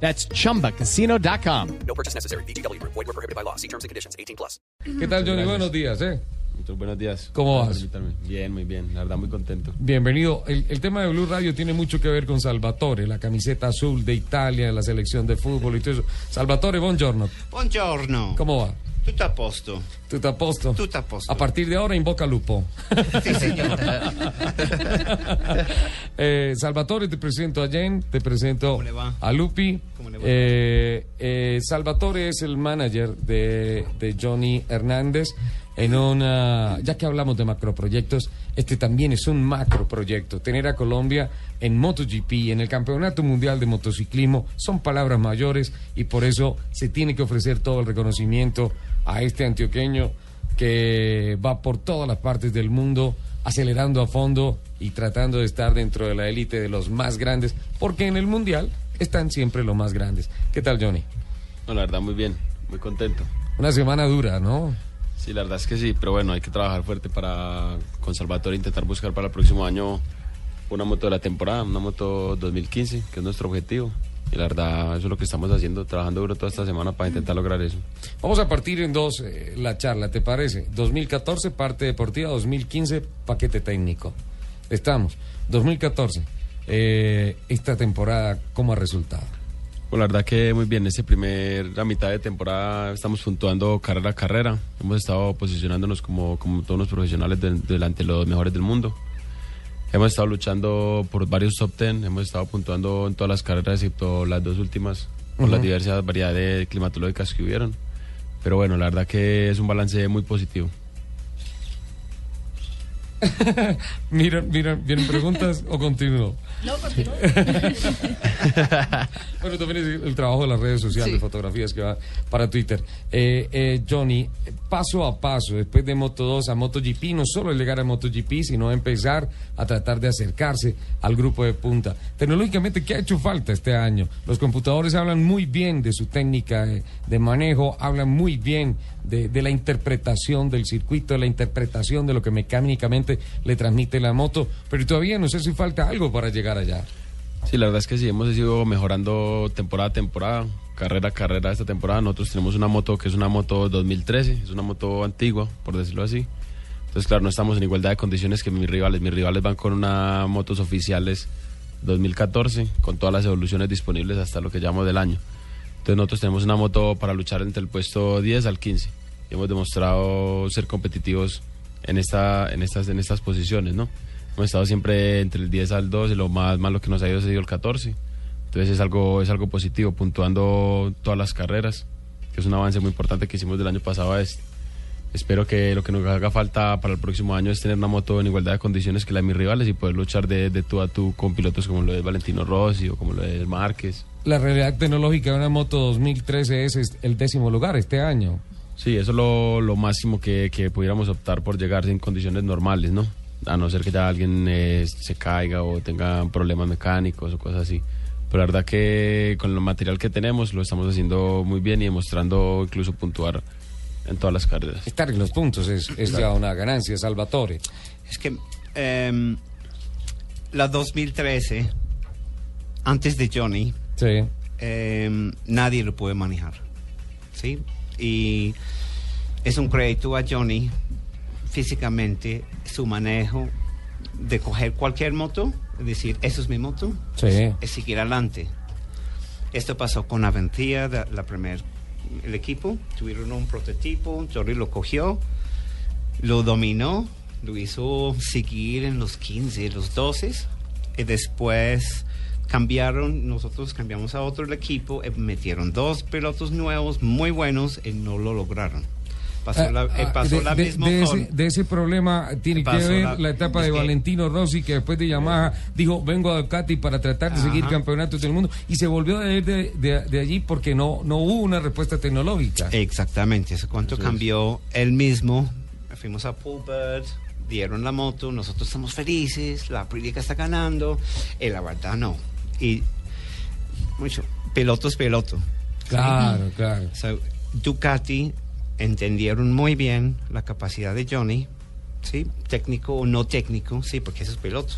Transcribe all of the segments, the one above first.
That's chumbacasino.com. No purchase necessary. BGW. Void were prohibited by law. See terms and conditions. 18 plus. ¿Qué tal, Johnny? Buenos días, ¿eh? Muchos buenos días. ¿Cómo vas? Bien, muy bien. La verdad, muy contento. Bienvenido. El, el tema de Blue Radio tiene mucho que ver con Salvatore, la camiseta azul de Italia, la selección de fútbol y todo eso. Salvatore, buongiorno. Buongiorno. ¿Cómo va? Tutto a posto. ¿Tutto a posto? Tutto a posto. A partir de ahora, invoca lupo. Sì, signore. Eh, Salvatore, te presento a Jen, te presento ¿Cómo le va? a Lupi. ¿Cómo le va? Eh, eh, Salvatore es el manager de, de Johnny Hernández. En una, ya que hablamos de macroproyectos, este también es un macroproyecto. Tener a Colombia en MotoGP, en el Campeonato Mundial de Motociclismo, son palabras mayores y por eso se tiene que ofrecer todo el reconocimiento a este antioqueño que va por todas las partes del mundo acelerando a fondo y tratando de estar dentro de la élite de los más grandes, porque en el Mundial están siempre los más grandes. ¿Qué tal, Johnny? No, la verdad, muy bien. Muy contento. Una semana dura, ¿no? Sí, la verdad es que sí, pero bueno, hay que trabajar fuerte para con Salvatore intentar buscar para el próximo año una moto de la temporada, una moto 2015, que es nuestro objetivo. Y la verdad, eso es lo que estamos haciendo, trabajando duro toda esta semana para intentar lograr eso. Vamos a partir en dos eh, la charla, ¿te parece? 2014, parte deportiva, 2015, paquete técnico. Estamos. 2014, eh, esta temporada, ¿cómo ha resultado? Pues la verdad que muy bien, ese primer, la mitad de temporada estamos puntuando carrera a carrera. Hemos estado posicionándonos como, como todos los profesionales del- delante de los mejores del mundo. Hemos estado luchando por varios top ten, hemos estado puntuando en todas las carreras, excepto las dos últimas, por las diversas variedades climatológicas que hubieron. Pero bueno, la verdad que es un balance muy positivo. Miren, miren, ¿vienen preguntas o continúo? No, continúo. bueno, también es el trabajo de las redes sociales, fotografías que va para Twitter. Eh, eh, Johnny, paso a paso, después de Moto 2 a MotoGP, no solo llegar a MotoGP, sino empezar a tratar de acercarse al grupo de punta. Tecnológicamente, ¿qué ha hecho falta este año? Los computadores hablan muy bien de su técnica de, de manejo, hablan muy bien de, la interpretación del circuito, de la interpretación de lo que mecánicamente le transmite la moto, pero todavía no sé si falta algo para llegar allá. Sí, la verdad es que sí, hemos ido mejorando temporada a temporada, carrera a carrera esta temporada. Nosotros tenemos una moto que es una moto 2013, es una moto antigua, por decirlo así. Entonces, claro, no estamos en igualdad de condiciones que mis rivales. Mis rivales van con una motos oficiales 2014, con todas las evoluciones disponibles hasta lo que llamamos del año. Entonces, nosotros tenemos una moto para luchar entre el puesto 10 al 15. Y hemos demostrado ser competitivos en, esta, en, estas, en estas posiciones, ¿no? Hemos estado siempre entre el 10 al 12, lo más malo que nos ha ido ha sido el 14. Entonces es algo, es algo positivo, puntuando todas las carreras, que es un avance muy importante que hicimos del año pasado a este. Espero que lo que nos haga falta para el próximo año es tener una moto en igualdad de condiciones que la de mis rivales y poder luchar de, de tú a tú con pilotos como lo es Valentino Rossi o como lo es Márquez. La realidad tecnológica de una moto 2013 es, es el décimo lugar este año. Sí, eso es lo, lo máximo que, que pudiéramos optar por llegar en condiciones normales, ¿no? A no ser que ya alguien eh, se caiga o tenga problemas mecánicos o cosas así. Pero la verdad que con el material que tenemos lo estamos haciendo muy bien y demostrando incluso puntuar en todas las carreras. Estar en los puntos es, es ya una ganancia, Salvatore. Es que em, la 2013, antes de Johnny, Sí. em, nadie lo puede manejar. ¿Sí? Y es un crédito a Johnny físicamente, su manejo de coger cualquier moto, es decir, eso es mi moto, Sí. es seguir adelante. Esto pasó con Aventia, la, la primer, el equipo, tuvieron un prototipo, Johnny lo cogió, lo dominó, lo hizo seguir en los 15, los 12, y después cambiaron, nosotros cambiamos a otro el equipo, eh, metieron dos pilotos nuevos muy buenos y no lo lograron. Pasó la, eh, Ah, pasó de, la de- misma de ese, de ese problema tiene que ver la- la, etapa de Valentino Rossi, que después de Yamaha dijo, vengo a Ducati para tratar de seguir Ajá. campeonatos del mundo, y se volvió a ir de, de- de allí porque no, no hubo una respuesta tecnológica. Exactamente, eso cuánto cambió él mismo. Fuimos a Pulbert, dieron la moto, nosotros estamos felices, la Aprilia está ganando, y la verdad no. Y mucho, piloto es piloto. Claro, claro. So, Ducati entendieron muy bien la capacidad de Johnny, ¿sí? Técnico o no técnico, sí, porque ese es piloto.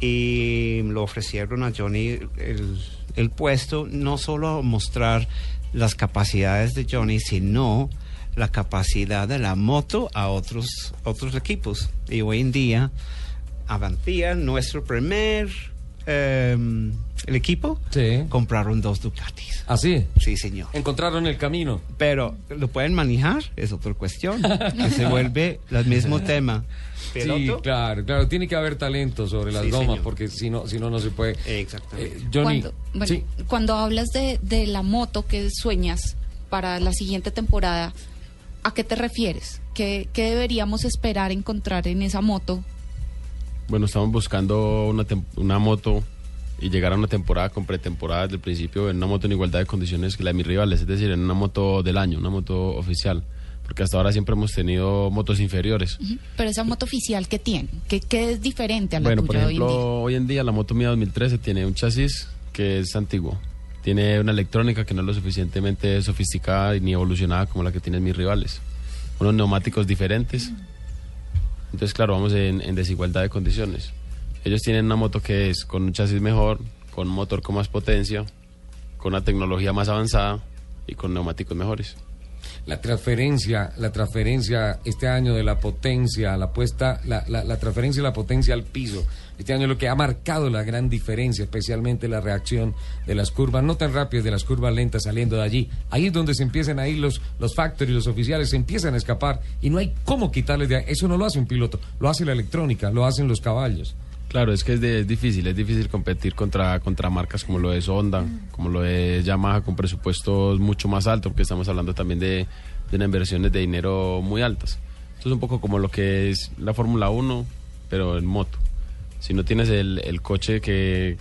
y lo ofrecieron a Johnny el, el puesto no solo a mostrar las capacidades de Johnny, sino la capacidad de la moto a otros, otros equipos. Y hoy en día, Avantia, nuestro primer em, el equipo, Sí. compraron dos Ducatis. Así. Sí, señor. Encontraron el camino. Pero lo pueden manejar, es otra cuestión. que se vuelve el mismo tema. Sí, claro, claro. Tiene que haber talento sobre las Sí, gomas, señor. porque si no, si no, no se puede. Exactamente. Eh, Johnny, cuando, bueno, sí. cuando hablas de, de la moto que sueñas para la siguiente temporada, ¿a qué te refieres? ¿Qué, qué deberíamos esperar encontrar en esa moto? Bueno, estamos buscando una, una moto y llegar a una temporada con pretemporada desde el principio en una moto en igualdad de condiciones que la de mis rivales, es decir, en una moto del año, una moto oficial. Porque hasta ahora siempre hemos tenido motos inferiores. Pero esa moto oficial, ¿qué tiene? ¿Qué, qué es diferente a la Bueno, por tuya ejemplo, hoy en día? hoy en día la moto mía 2013 tiene un chasis que es antiguo. Tiene una electrónica que no es lo suficientemente sofisticada ni evolucionada como la que tienen mis rivales. Unos neumáticos diferentes. Entonces, claro, vamos en, desigualdad de condiciones. Ellos tienen una moto que es con un chasis mejor, con un motor con más potencia, con una tecnología más avanzada y con neumáticos mejores. La transferencia, la transferencia este año de la potencia, la puesta, la, la, transferencia de la potencia al piso. Este año lo que ha marcado la gran diferencia, especialmente la reacción de las curvas, no tan rápidas, de las curvas lentas saliendo de allí. Ahí es donde se empiezan a ir los, los factories, los oficiales, se empiezan a escapar y no hay cómo quitarles de ahí. Eso no lo hace un piloto, lo hace la electrónica, lo hacen los caballos. Claro, es que es, de- es difícil, es difícil competir contra, contra marcas como lo es Honda, como lo es Yamaha, con presupuestos mucho más altos, porque estamos hablando también de, de unas inversiones de dinero muy altas. Esto es un poco como lo que es la Fórmula 1, pero en moto. Si no tienes el, el coche que,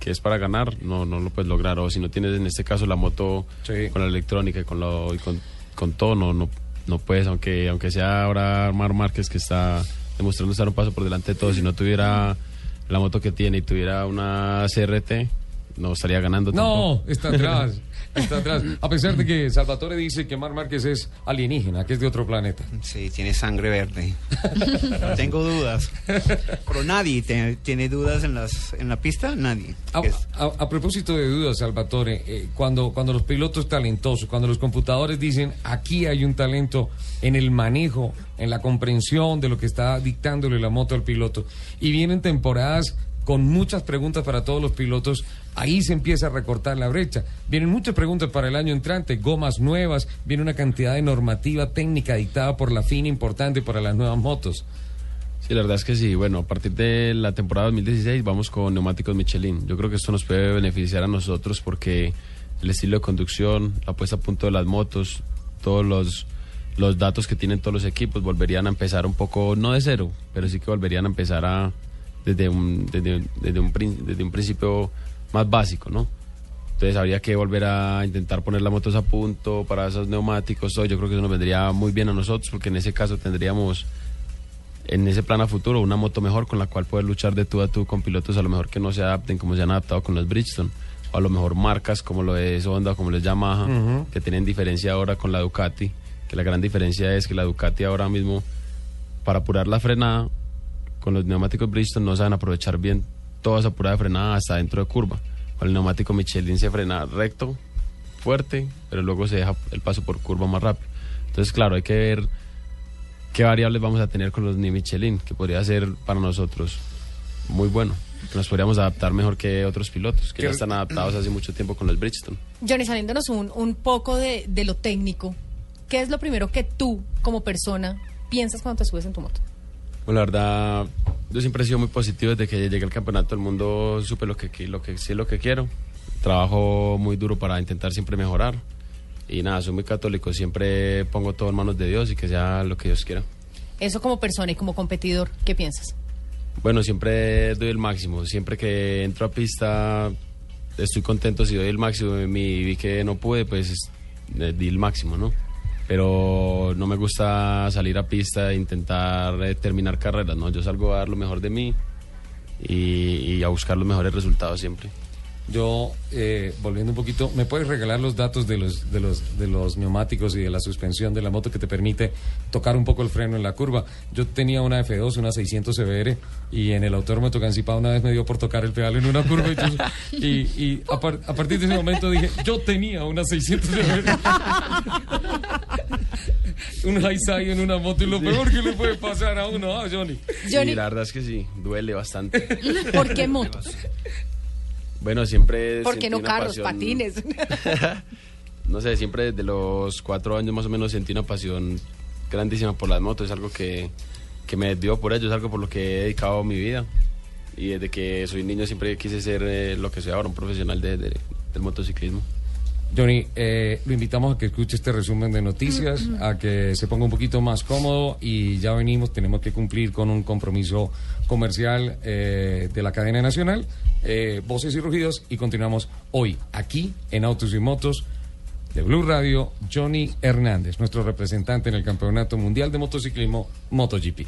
que es para ganar, no, no lo puedes lograr. O si no tienes en este caso la moto Sí. con la electrónica y con, lo, y con, con todo, no, no, no puedes, aunque, aunque sea ahora Mar Márquez que está demostrando estar un paso por delante de todo. Si no tuviera la moto que tiene y tuviera una CRT, no estaría ganando No, tampoco. está atrás, está atrás. A pesar de que Salvatore dice que Mar Márquez es alienígena, que es de otro planeta. Sí, tiene sangre verde. No tengo dudas. Pero nadie te- tiene dudas en, las, en la pista, nadie. A, Es- a- a propósito de dudas, Salvatore, eh, cuando, cuando los pilotos talentosos, cuando los computadores dicen aquí hay un talento en el manejo, en la comprensión de lo que está dictándole la moto al piloto, y vienen temporadas con muchas preguntas para todos los pilotos, ahí se empieza a recortar la brecha. Vienen muchas preguntas para el año entrante, gomas nuevas, viene una cantidad de normativa técnica dictada por la FINA importante para las nuevas motos. Sí, la verdad es que sí. Bueno, a partir de la temporada 2016 vamos con neumáticos Michelin. Yo creo que esto nos puede beneficiar a nosotros porque el estilo de conducción, la puesta a punto de las motos, todos los, los datos que tienen todos los equipos volverían a empezar un poco, no de cero, pero sí que volverían a empezar a desde un, desde, desde un, desde un principio más básico, ¿no? Entonces habría que volver a intentar poner las motos a punto para esos neumáticos. Yo creo que eso nos vendría muy bien a nosotros porque en ese caso tendríamos en ese plan a futuro una moto mejor con la cual poder luchar de tú a tú con pilotos a lo mejor que no se adapten como se han adaptado con los Bridgestone o a lo mejor marcas como lo es Honda como lo es Yamaha que tienen diferencia ahora con la Ducati que la gran diferencia es que la Ducati ahora mismo para apurar la frenada con los neumáticos Bridgestone no saben aprovechar bien toda esa apurada de frenada hasta dentro de curva con el neumático Michelin se frena recto fuerte pero luego se deja el paso por curva más rápido entonces claro hay que ver qué variables vamos a tener con los ni Michelin, que podría ser para nosotros muy bueno, que nos podríamos adaptar mejor que otros pilotos, que ya están adaptados hace mucho tiempo con los Bridgestone. Johnny, saliéndonos un, un poco de, de lo técnico, ¿qué es lo primero que tú, como persona, piensas cuando te subes en tu moto? Bueno, la verdad, yo siempre he sido muy positivo desde que llegué al campeonato del mundo, supe lo que, lo que sí lo que quiero, trabajo muy duro para intentar siempre mejorar Y nada, soy muy católico, siempre pongo todo en manos de Dios y que sea lo que Dios quiera. Eso como persona y como competidor, ¿qué piensas? Bueno, siempre doy el máximo. Siempre que entro a pista estoy contento si doy el máximo. Mi, vi que no pude, pues di el máximo, ¿no? Pero no me gusta salir a pista e intentar eh, terminar carreras, ¿no? Yo salgo a dar lo mejor de mí y, y a buscar los mejores resultados siempre. Yo, eh, volviendo un poquito, ¿me puedes regalar los datos de los, de, los, de los neumáticos y de la suspensión de la moto que te permite tocar un poco el freno en la curva? Yo tenía una F2, una 600 CBR, y en el autódromo Tocancipá una vez me dio por tocar el pedal en una curva. Y, tú- y, y a, par- a partir de ese momento dije, yo tenía una 600 CBR. un high side en una moto y lo peor que le puede pasar a uno, ¿ah, Johnny? Johnny, Y la verdad es que sí, duele bastante. ¿por qué motos? Bueno, siempre... ¿Por qué no carros, pasión- patines? no sé, siempre desde los cuatro años más o menos sentí una pasión grandísima por las motos. Es algo que, que me dio por ello, es algo por lo que he dedicado mi vida. Y desde que soy niño siempre quise ser eh, lo que soy ahora, un profesional de- de- del motociclismo. Johnny, eh, lo invitamos a que escuche este resumen de noticias, a que se ponga un poquito más cómodo y ya venimos, tenemos que cumplir con un compromiso comercial eh, de la cadena nacional, eh, Voces y Rugidos, y continuamos hoy aquí en Autos y Motos de Blue Radio, Johnny Hernández, nuestro representante en el Campeonato Mundial de Motociclismo MotoGP.